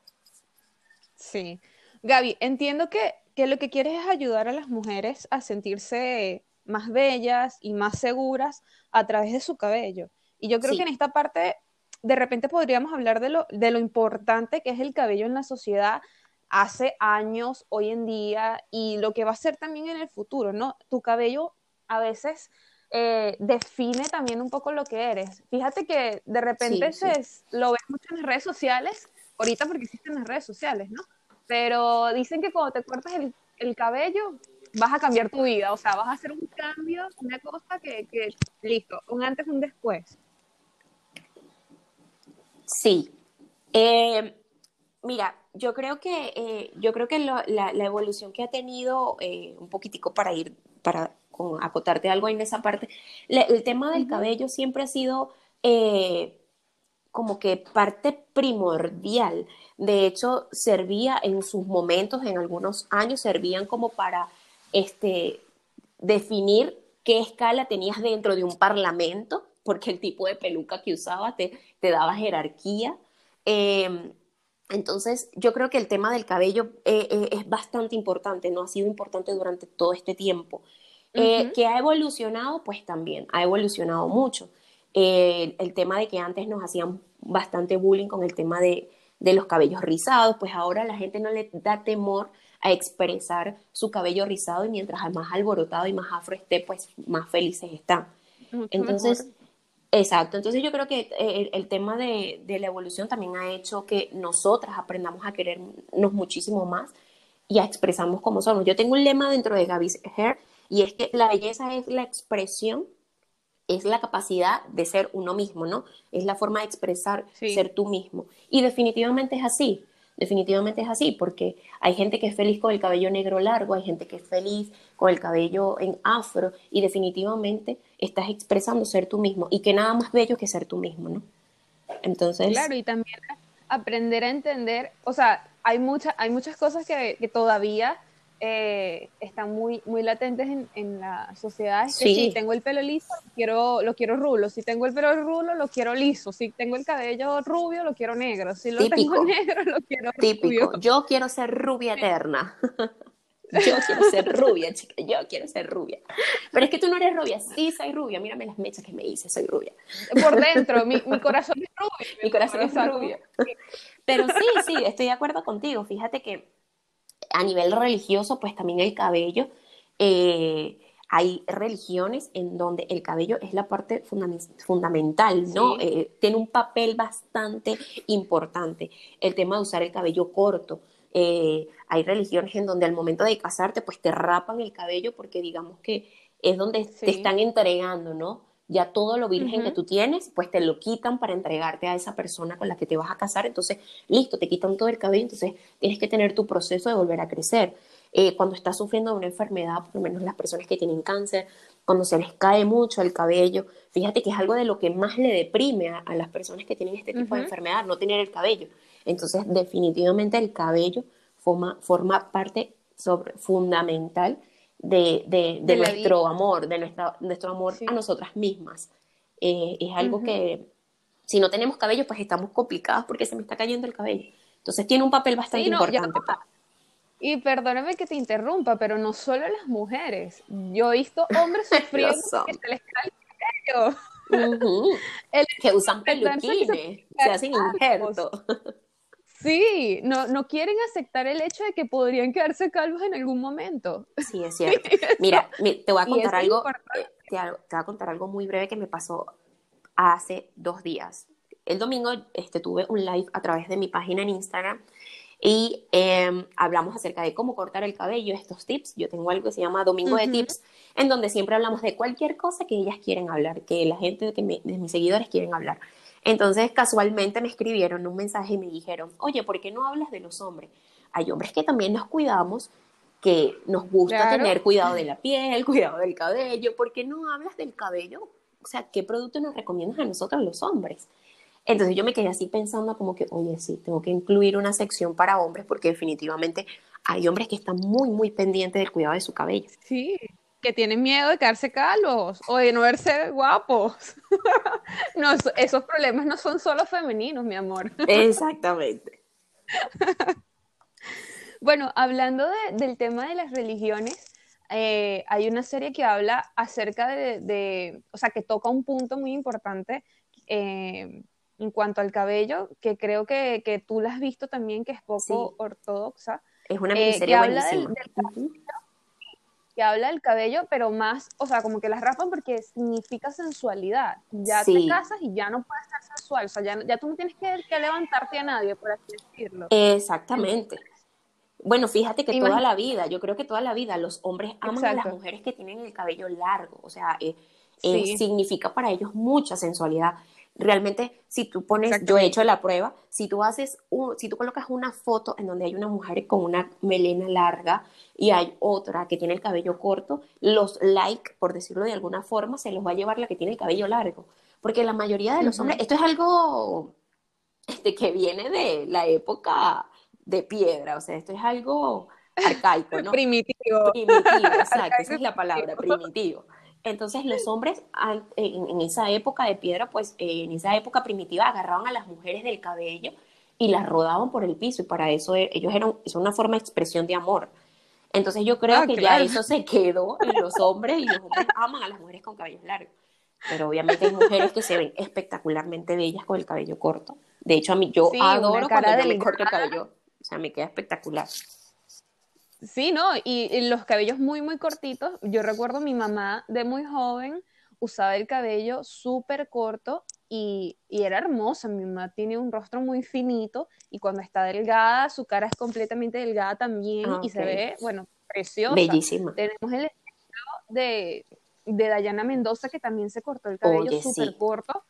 Speaker 2: Sí. Gaby, entiendo que, que lo que quieres es ayudar a las mujeres a sentirse más bellas y más seguras a través de su cabello. Y yo creo que en esta parte, de repente podríamos hablar de lo, de lo importante que es el cabello en la sociedad hace años, hoy en día, y lo que va a ser también en el futuro, ¿no? Tu cabello a veces eh, define también un poco lo que eres. Fíjate que de repente Se, lo ves mucho en las redes sociales, ahorita porque existen las redes sociales, ¿no? Pero dicen que cuando te cortas el, el cabello, vas a cambiar tu vida, o sea, vas a hacer un cambio, una cosa que, que listo, un antes, un después.
Speaker 3: Sí. Eh, mira, yo creo que, eh, yo creo que la, evolución que ha tenido, eh, un poquitico para ir, para acotarte algo en esa parte, el tema del cabello siempre ha sido como que parte primordial. De hecho, servía en sus momentos, en algunos años, servían como para este, definir qué escala tenías dentro de un parlamento, porque el tipo de peluca que usaba te, te daba jerarquía. Em, entonces, yo creo que el tema del cabello eh, eh, es bastante importante, ¿no? Ha sido importante durante todo este tiempo. Eh, que ha evolucionado, pues también, ha evolucionado mucho. el tema de que antes nos hacían bastante bullying con el tema de, de los cabellos rizados, pues ahora la gente no le da temor a expresar su cabello rizado y mientras más alborotado y más afro esté, pues más felices están. Entonces, exacto, entonces yo creo que eh, el, tema de, de, la evolución también ha hecho que nosotras aprendamos a querernos muchísimo más y a expresarnos como somos. Yo tengo un lema dentro de Gaby's Hair y es que la belleza es la expresión es la capacidad de ser uno mismo, ¿no? Es la forma de expresar ser tú mismo. Y definitivamente es así, definitivamente es así, porque hay gente que es feliz con el cabello negro largo, hay gente que es feliz con el cabello en afro, y definitivamente estás expresando ser tú mismo, y que nada más bello que ser tú mismo, ¿no?
Speaker 2: Entonces... Claro, y también aprender a entender, o sea, hay, muchas hay muchas cosas que, que todavía eh, están muy, muy latentes en, en la sociedad. Es que si tengo el pelo liso, lo quiero, lo quiero rulo. Si tengo el pelo rulo, lo quiero liso. Si tengo el cabello rubio, lo quiero negro. Si lo tengo [LAUGHS] negro, lo quiero
Speaker 3: Típico. Yo quiero ser rubia eterna. [LAUGHS] Yo quiero ser rubia, chica, yo quiero ser rubia. Pero es que tú no eres rubia, sí soy rubia, mírame las mechas que me hice, soy rubia.
Speaker 2: Por dentro, mi, mi [LAUGHS] corazón es rubio.
Speaker 3: Mi corazón es rubio. Pero sí, sí, estoy de acuerdo contigo. Fíjate que a nivel religioso, pues también el cabello. Eh, hay religiones en donde el cabello es la parte fundamental, ¿no? Eh, tiene un papel bastante importante. El tema de usar el cabello corto. Eh, hay religiones en donde al momento de casarte, pues te rapan el cabello porque digamos que es donde te están entregando, ¿no? Ya todo lo virgen que tú tienes, pues te lo quitan para entregarte a esa persona con la que te vas a casar. Entonces, listo, te quitan todo el cabello, entonces tienes que tener tu proceso de volver a crecer. Eh, cuando estás sufriendo de una enfermedad, por lo menos las personas que tienen cáncer, cuando se les cae mucho el cabello, fíjate que es algo de lo que más le deprime a, las personas que tienen este tipo de enfermedad, no tener el cabello. Entonces, definitivamente el cabello forma, forma parte sobre, fundamental de, nuestro amor, de nuestra, nuestro amor a nosotras mismas. Eh, es algo que si no tenemos cabello, pues estamos complicados porque se me está cayendo el cabello. Entonces tiene un papel bastante importante.
Speaker 2: Y perdóname que te interrumpa, pero no solo las mujeres. Yo he visto hombres [LAUGHS] sufriendo que se les cae el
Speaker 3: cabello. [LAUGHS] que usan peluquines, se hacen injertos.
Speaker 2: Sí, no, no quieren aceptar el hecho de que podrían quedarse calvos en algún momento.
Speaker 3: Sí, es [LAUGHS] cierto. Mira, te voy a contar algo, eh, te, voy a contar algo muy breve que me pasó hace dos días. El domingo este, tuve un live a través de mi página en Instagram y em, hablamos acerca de cómo cortar el cabello, estos tips. Yo tengo algo que se llama Domingo de Tips, en donde siempre hablamos de cualquier cosa que ellas quieren hablar, que la gente que de mis seguidores quieren hablar. Entonces, casualmente me escribieron un mensaje y me dijeron, oye, ¿por qué no hablas de los hombres? Hay hombres que también nos cuidamos, que nos gusta tener cuidado de la piel, [LAUGHS] cuidado del cabello, ¿por qué no hablas del cabello? O sea, ¿qué producto nos recomiendas a nosotros los hombres? Entonces yo me quedé así pensando como que, oye, sí, tengo que incluir una sección para hombres porque definitivamente hay hombres que están muy, muy pendientes del cuidado de su cabello.
Speaker 2: Sí, que tienen miedo de quedarse calvos o de no verse guapos. [LAUGHS] no, esos problemas no son solo femeninos, mi amor.
Speaker 3: Exactamente. [LAUGHS]
Speaker 2: bueno, hablando del tema de las religiones, eh, hay una serie que habla acerca de, o sea, que toca un punto muy importante eh, en cuanto al cabello, que creo que, tú la has visto también, que es poco ortodoxa.
Speaker 3: Es una eh, miniserie buenísima
Speaker 2: habla del cabello, pero más, o sea, como que las rapan porque significa sensualidad. Ya te casas y ya no puedes ser sensual, o sea, ya, tú no tienes que, levantarte a nadie, por así decirlo.
Speaker 3: Exactamente. Bueno, fíjate que toda la vida, yo creo que toda la vida los hombres aman a las mujeres que tienen el cabello largo, o sea, eh, eh, significa para ellos mucha sensualidad realmente si tú pones, yo he hecho la prueba, si tú haces, un, si tú colocas una foto en donde hay una mujer con una melena larga y hay otra que tiene el cabello corto, los like, por decirlo de alguna forma, se los va a llevar la que tiene el cabello largo. Porque la mayoría de los hombres, esto es algo este, que viene de la época de piedra, o sea, esto es algo arcaico, ¿no? [LAUGHS]
Speaker 2: Primitivo.
Speaker 3: Primitivo, [LAUGHS] exacto, esa es la palabra, primitivo. Entonces los hombres en, esa época de piedra, pues eh, en esa época primitiva agarraban a las mujeres del cabello y las rodaban por el piso y para eso e, ellos eran, es una forma de expresión de amor. Entonces yo creo ah, que ya eso se quedó en los hombres y los hombres aman a las mujeres con cabello largo. Pero obviamente hay mujeres que se ven espectacularmente bellas con el cabello corto. De hecho, a mí yo
Speaker 2: Sí,
Speaker 3: adoro cuando me corto el cabello. O sea, me queda espectacular.
Speaker 2: Sí, ¿no? Y, y los cabellos muy, muy cortitos. Yo recuerdo mi mamá de muy joven usaba el cabello súper corto y, y era hermosa. Mi mamá tiene un rostro muy finito y cuando está delgada, su cara es completamente delgada también
Speaker 3: Ah,
Speaker 2: y se ve, bueno, preciosa.
Speaker 3: Bellísima.
Speaker 2: Tenemos el ejemplo de, de Dayana Mendoza que también se cortó el cabello súper
Speaker 3: sí.
Speaker 2: corto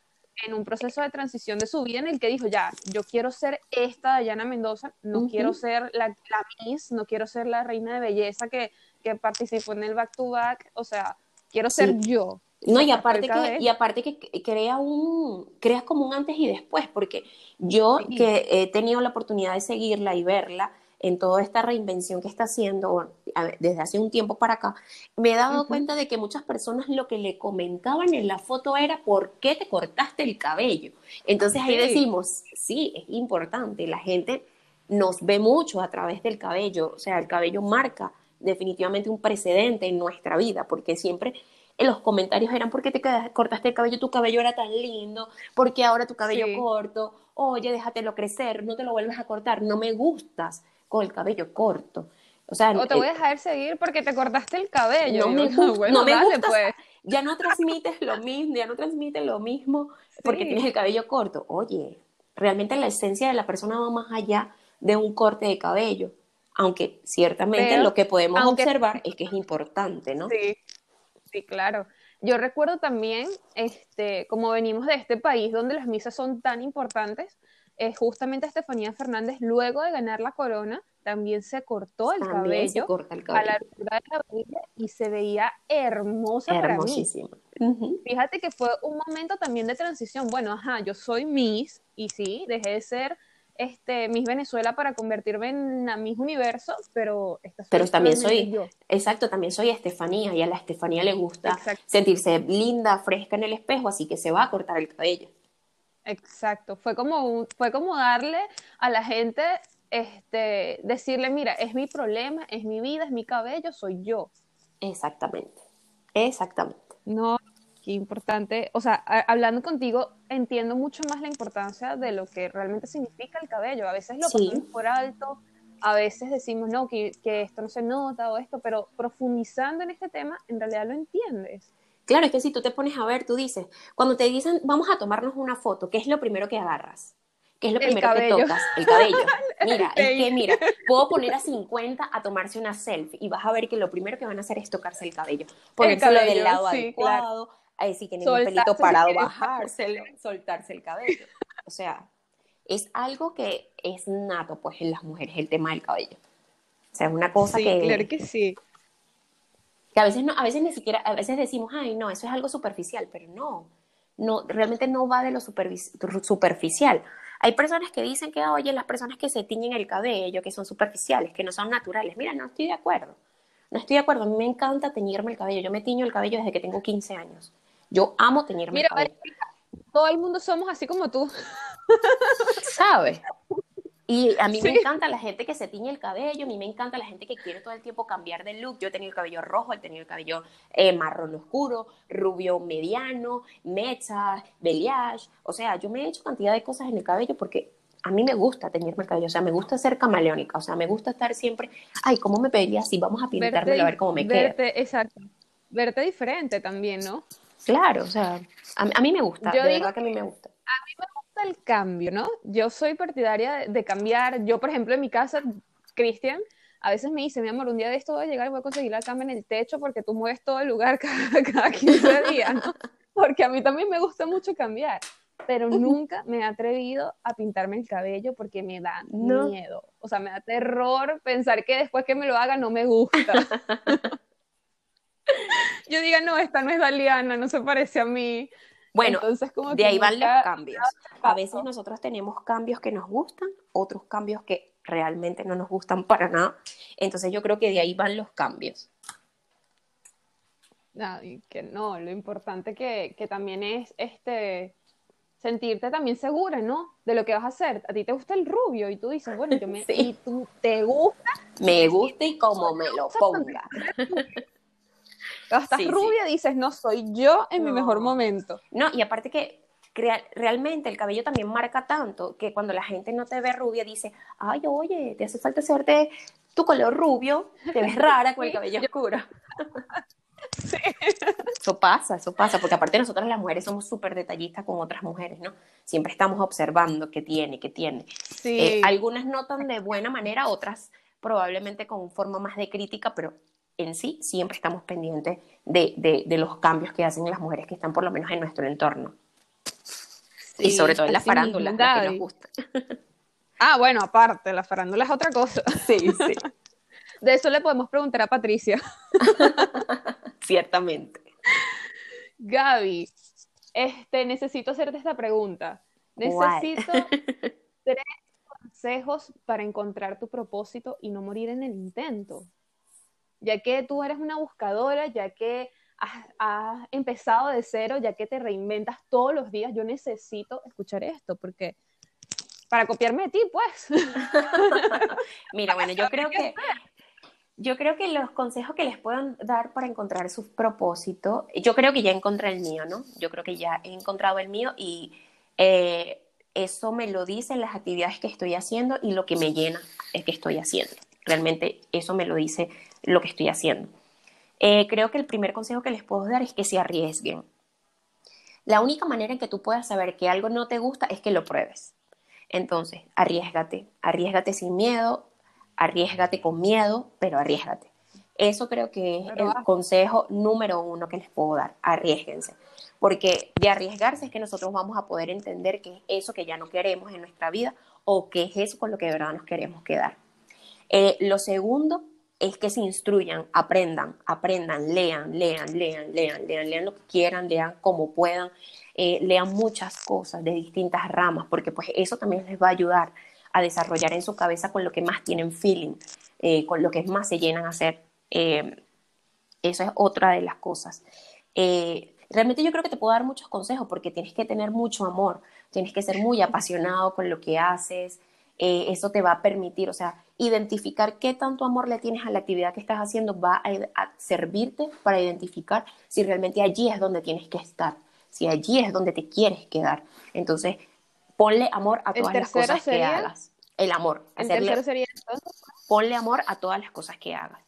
Speaker 2: en un proceso de transición de su vida en el que dijo, ya, yo quiero ser esta Dayana Mendoza, no quiero ser la, la Miss, no quiero ser la reina de belleza que, que participó en el back to back, o sea, quiero ser
Speaker 3: Sí.
Speaker 2: yo.
Speaker 3: No, y aparte que, y aparte que crea un, creas como un antes y después, porque yo
Speaker 2: Sí.
Speaker 3: que he tenido la oportunidad de seguirla y verla en toda esta reinvención que está haciendo desde hace un tiempo para acá, me he dado cuenta de que muchas personas lo que le comentaban en la foto era ¿por qué te cortaste el cabello? Entonces ahí decimos, sí, es importante, la gente nos ve mucho a través del cabello, o sea, el cabello marca definitivamente un precedente en nuestra vida, porque siempre en los comentarios eran ¿por qué te cortaste el cabello? Tu cabello era tan lindo, porque ahora tu cabello
Speaker 2: Sí.
Speaker 3: corto? Oye, déjatelo crecer, no te lo vuelves a cortar, no me gustas con el cabello corto. O sea,
Speaker 2: O te
Speaker 3: eh,
Speaker 2: voy a dejar seguir porque te cortaste el cabello.
Speaker 3: no me gusta,
Speaker 2: bueno,
Speaker 3: no me
Speaker 2: dale,
Speaker 3: gusta,
Speaker 2: pues.
Speaker 3: ya no transmites lo mismo, ya no transmites lo mismo porque tienes el cabello corto. Oye, realmente la esencia de la persona va más allá de un corte de cabello, aunque ciertamente
Speaker 2: Pero,
Speaker 3: lo que podemos
Speaker 2: aunque-
Speaker 3: observar es que es importante, ¿no?
Speaker 2: Sí, sí, claro. Yo recuerdo también, este, como venimos de este país donde las misas son tan importantes, eh, justamente Estefanía Fernández, luego de ganar la corona, también se cortó el
Speaker 3: También se
Speaker 2: cabello
Speaker 3: corta el
Speaker 2: a la
Speaker 3: cabello.
Speaker 2: altura de la barbilla y se veía hermosa para mí. Fíjate que fue un momento también de transición. Bueno, ajá, yo soy Miss y sí, dejé de ser este, Miss Venezuela para convertirme en la Miss Universo, pero esta
Speaker 3: Pero también soy,
Speaker 2: yo.
Speaker 3: exacto, también soy Estefanía y a la Estefanía le gusta
Speaker 2: Exacto.
Speaker 3: sentirse linda, fresca en el espejo, así que se va a cortar el cabello.
Speaker 2: Exacto, fue como, un- fue como darle a la gente, este, decirle, mira, es mi problema, es mi vida, es mi cabello, soy yo.
Speaker 3: Exactamente, exactamente.
Speaker 2: No, qué importante. O sea, a- hablando contigo, entiendo mucho más la importancia de lo que realmente significa el cabello. A veces lo
Speaker 3: Sí.
Speaker 2: pasamos por alto, a veces decimos, no, que, que esto no se nota o esto, pero profundizando en este tema, en realidad lo entiendes.
Speaker 3: Claro, es que si tú te pones a ver, tú dices, cuando te dicen, vamos a tomarnos una foto, ¿qué es lo primero que agarras? ¿Qué es lo
Speaker 2: El
Speaker 3: primero que tocas? El cabello. [LAUGHS] Mira, es
Speaker 2: Sí.
Speaker 3: que mira, puedo poner a 50 a tomarse una selfie y vas a ver que lo primero que van a hacer es tocarse el cabello. Ponérselo
Speaker 2: cabello,
Speaker 3: del lado
Speaker 2: sí,
Speaker 3: adecuado, ahí si tienen un pelito parado, bajárselo, soltarse el cabello. O sea, es algo que es nato, pues, en las mujeres, el tema del cabello. O sea, es una cosa
Speaker 2: Sí,
Speaker 3: que,
Speaker 2: claro que sí.
Speaker 3: Que a veces no, a veces ni siquiera, a veces decimos, ay, no, eso es algo superficial, pero no, no, realmente no va de lo superficial. Hay personas que dicen que, oye, las personas que se tiñen el cabello, que son superficiales, que no son naturales. Mira, no estoy de acuerdo. No estoy de acuerdo. A mí me encanta teñirme el cabello. Yo me tiño el cabello desde que tengo 15 años. Yo amo teñirme
Speaker 2: Mira,
Speaker 3: el cabello.
Speaker 2: todo el mundo somos así como tú.
Speaker 3: ¿Sabes? Y a mí me encanta la gente que se tiñe el cabello, a mí me encanta la gente que quiere todo el tiempo cambiar de look. Yo he tenido el cabello rojo, he tenido el cabello eh, marrón oscuro, rubio mediano, mechas, balayage. O sea, yo me he hecho cantidad de cosas en el cabello porque a mí me gusta teñirme el cabello. O sea, me gusta ser camaleónica. O sea, me gusta estar siempre, ay, ¿cómo me vería así? Vamos a pintármelo a ver cómo me queda.
Speaker 2: verte, exacto. Verte diferente también, ¿no?
Speaker 3: Claro, o sea, a, a mí me gusta,
Speaker 2: Yo
Speaker 3: de
Speaker 2: digo
Speaker 3: verdad que a mí me gusta.
Speaker 2: gusta el cambio, ¿no? Yo soy partidaria de, de cambiar. Yo, por ejemplo, en mi casa, Cristian, a veces me dice, mi amor, un día de esto voy a llegar y voy a conseguir la cama en el techo porque tú mueves todo el lugar [LAUGHS] cada, cada 15 días, ¿no? [LAUGHS] Porque a mí también me gusta mucho cambiar. Pero nunca me he atrevido a pintarme el cabello porque me da
Speaker 3: No.
Speaker 2: miedo. O sea, me da terror pensar que después que me lo haga no me gusta. [LAUGHS] Yo diga, no, esta no es Daliana, no se parece a mí.
Speaker 3: Bueno,
Speaker 2: Entonces, como
Speaker 3: de ahí van los cambios. A veces nosotros tenemos cambios que nos gustan, otros cambios que realmente no nos gustan para nada. Entonces yo creo que de ahí van los cambios.
Speaker 2: No, que no, lo importante que, que también es este sentirte también segura, ¿no? De lo que vas a hacer. A ti te gusta el rubio y tú dices, bueno, yo me, [LAUGHS]
Speaker 3: Sí.
Speaker 2: y tú te gusta,
Speaker 3: Me gusta y como me lo ponga. [LAUGHS]
Speaker 2: estás
Speaker 3: Sí, sí.
Speaker 2: rubia, dices, no, soy yo en mi mejor momento.
Speaker 3: No, y aparte que realmente el cabello también marca tanto que cuando la gente no te ve rubia dice, ay, oye, te hace falta hacerte tu color rubio, te ves rara con el [LAUGHS] cabello oscuro. [LAUGHS] Sí. Eso pasa, eso pasa, porque aparte nosotras las mujeres somos súper detallistas con otras mujeres, ¿no? Siempre estamos observando qué tiene, qué tiene. Sí. Eh, algunas notan de buena manera, otras probablemente con forma más de crítica, pero en sí siempre estamos pendientes de, de, los cambios que hacen las mujeres que están por lo menos en nuestro entorno. y sobre todo en la farándula, que nos gusta. [LAUGHS]
Speaker 2: Ah, bueno, aparte, la farándula es otra cosa. [LAUGHS]
Speaker 3: Sí, sí. [LAUGHS]
Speaker 2: De eso le podemos preguntar a Patricia.
Speaker 3: Ciertamente.
Speaker 2: Gaby, este, necesito hacerte esta pregunta. Necesito tres consejos para encontrar tu propósito y no morir en el intento. Ya que tú eres una buscadora, ya que has, empezado de cero, ya que te reinventas todos los días, yo necesito escuchar esto porque para copiarme de ti, pues. [LAUGHS]
Speaker 3: Mira, bueno, yo creo que yo creo que los consejos que les puedan dar para encontrar su propósito, yo creo que ya encontré el mío, ¿no? Yo creo que ya he encontrado el mío y eh, eso me lo dicen las actividades que estoy haciendo y lo que me llena es que estoy haciendo. Realmente eso me lo dice lo que estoy haciendo. Eh, creo que el primer consejo que les puedo dar es que se arriesguen. La única manera en que tú puedas saber que algo no te gusta es que lo pruebes. Entonces, arriesgate, arriesgate sin miedo, arriesgate con miedo, pero arriesgate. Eso creo que es el consejo número uno que les puedo dar, arriesguense. Porque de arriesgarse es que nosotros vamos a poder entender qué es eso que ya no queremos en nuestra vida o qué es eso con lo que de verdad nos queremos quedar. Eh, lo segundo es que se instruyan, aprendan, aprendan, lean, lean, lean, lean, lean, lean lo que quieran, lean como puedan, eh, lean muchas cosas de distintas ramas, porque pues eso también les va a ayudar a desarrollar en su cabeza con lo que más tienen feeling, eh, con lo que más se llenan a hacer. Eh, eso es otra de las cosas. Eh, realmente yo creo que te puedo dar muchos consejos porque tienes que tener mucho amor, tienes que ser muy apasionado con lo que haces. Eso te va a permitir, o sea, identificar qué tanto amor le tienes a la actividad que estás haciendo va a, a servirte para identificar si realmente allí es donde tienes que estar, si allí es donde te quieres quedar. Entonces, Ponle amor a todas las cosas que hagas. El amor.
Speaker 2: ¿El tercero sería
Speaker 3: Ponle amor a todas las cosas que hagas.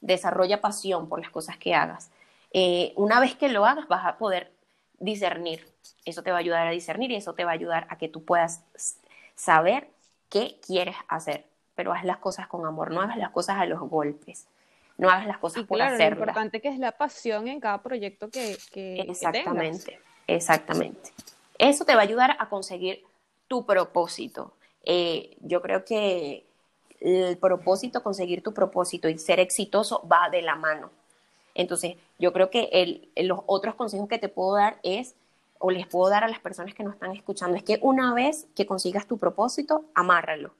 Speaker 3: Desarrolla pasión por las cosas que hagas. Eh, una vez que lo hagas, vas a poder discernir. Eso te va a ayudar a discernir y eso te va a ayudar a que tú puedas saber qué quieres hacer. Pero haz las cosas con amor, no hagas las cosas a los golpes. No hagas las cosas por claro, Lo
Speaker 2: importante que es la pasión en cada proyecto que, que
Speaker 3: Exactamente, exactamente. Eso te va a ayudar a conseguir tu propósito. Eh, yo creo que el propósito, conseguir tu propósito y ser exitoso va de la mano. Entonces, yo creo que los otros consejos que te puedo dar es, o les puedo dar a las personas que nos están escuchando, es que una vez que consigas tu propósito, amárralo,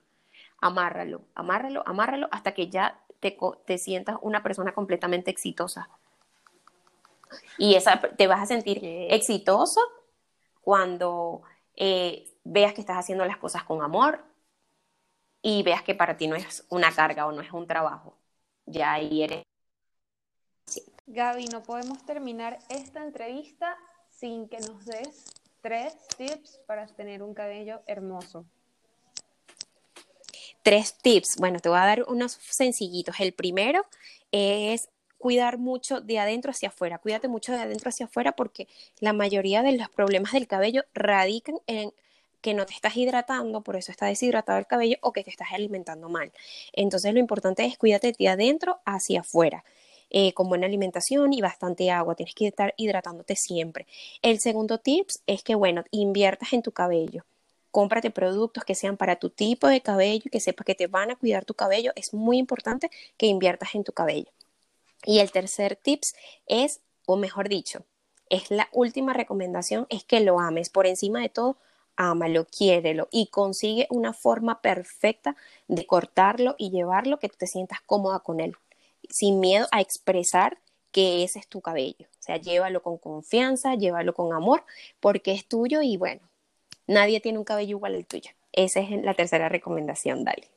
Speaker 3: amárralo, amárralo, amárralo, hasta que ya te, te sientas una persona completamente exitosa. Y esa, te vas a sentir exitoso cuando eh, veas que estás haciendo las cosas con amor y veas que para ti no es una carga o no es un trabajo. Ya ahí eres.
Speaker 2: Gaby, no podemos terminar esta entrevista sin que nos des tres tips para tener un cabello hermoso.
Speaker 3: Tres tips. Bueno, te voy a dar unos sencillitos. El primero es cuidar mucho de adentro hacia afuera. Cuídate mucho de adentro hacia afuera porque la mayoría de los problemas del cabello radican en que no te estás hidratando, por eso está deshidratado el cabello o que te estás alimentando mal. Entonces lo importante es cuídate de adentro hacia afuera. Eh, con buena alimentación y bastante agua. Tienes que estar hidratándote siempre. El segundo tips es que, bueno, inviertas en tu cabello. Cómprate productos que sean para tu tipo de cabello y que sepas que te van a cuidar tu cabello. Es muy importante que inviertas en tu cabello. Y el tercer tips es, o mejor dicho, es la última recomendación, es que lo ames. Por encima de todo, ámalo, quiérelo y consigue una forma perfecta de cortarlo y llevarlo que te sientas cómoda con él, sin miedo a expresar que ese es tu cabello. O sea, llévalo con confianza, llévalo con amor, porque es tuyo y bueno, nadie tiene un cabello igual al tuyo. Esa es la tercera recomendación, dale.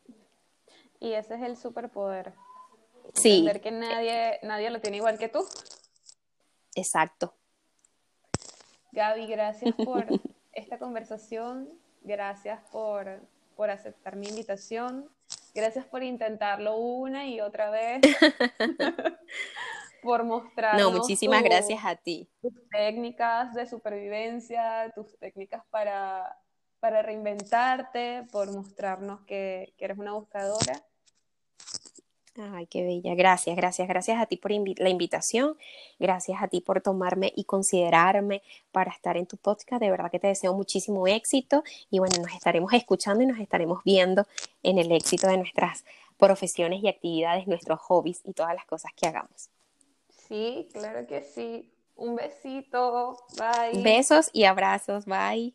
Speaker 2: Y ese es el superpoder.
Speaker 3: Sí.
Speaker 2: Entender que nadie, nadie lo tiene igual que tú.
Speaker 3: Exacto.
Speaker 2: Gaby, gracias por [LAUGHS] esta conversación. Gracias por, por aceptar mi invitación. Gracias por intentarlo una y otra vez. [LAUGHS] [LAUGHS] por mostrar.
Speaker 3: No, muchísimas gracias a ti.
Speaker 2: Tus técnicas de supervivencia, tus técnicas para, para reinventarte, por mostrarnos que, que eres una buscadora.
Speaker 3: Ay, qué bella. Gracias, gracias, gracias a ti por la invitación. Gracias a ti por tomarme y considerarme para estar en tu podcast. De verdad que te deseo muchísimo éxito y bueno, nos estaremos escuchando y nos estaremos viendo en el éxito de nuestras profesiones y actividades, nuestros hobbies y todas las cosas que hagamos.
Speaker 2: Sí, claro que sí. Un besito. Bye.
Speaker 3: Besos y abrazos. Bye.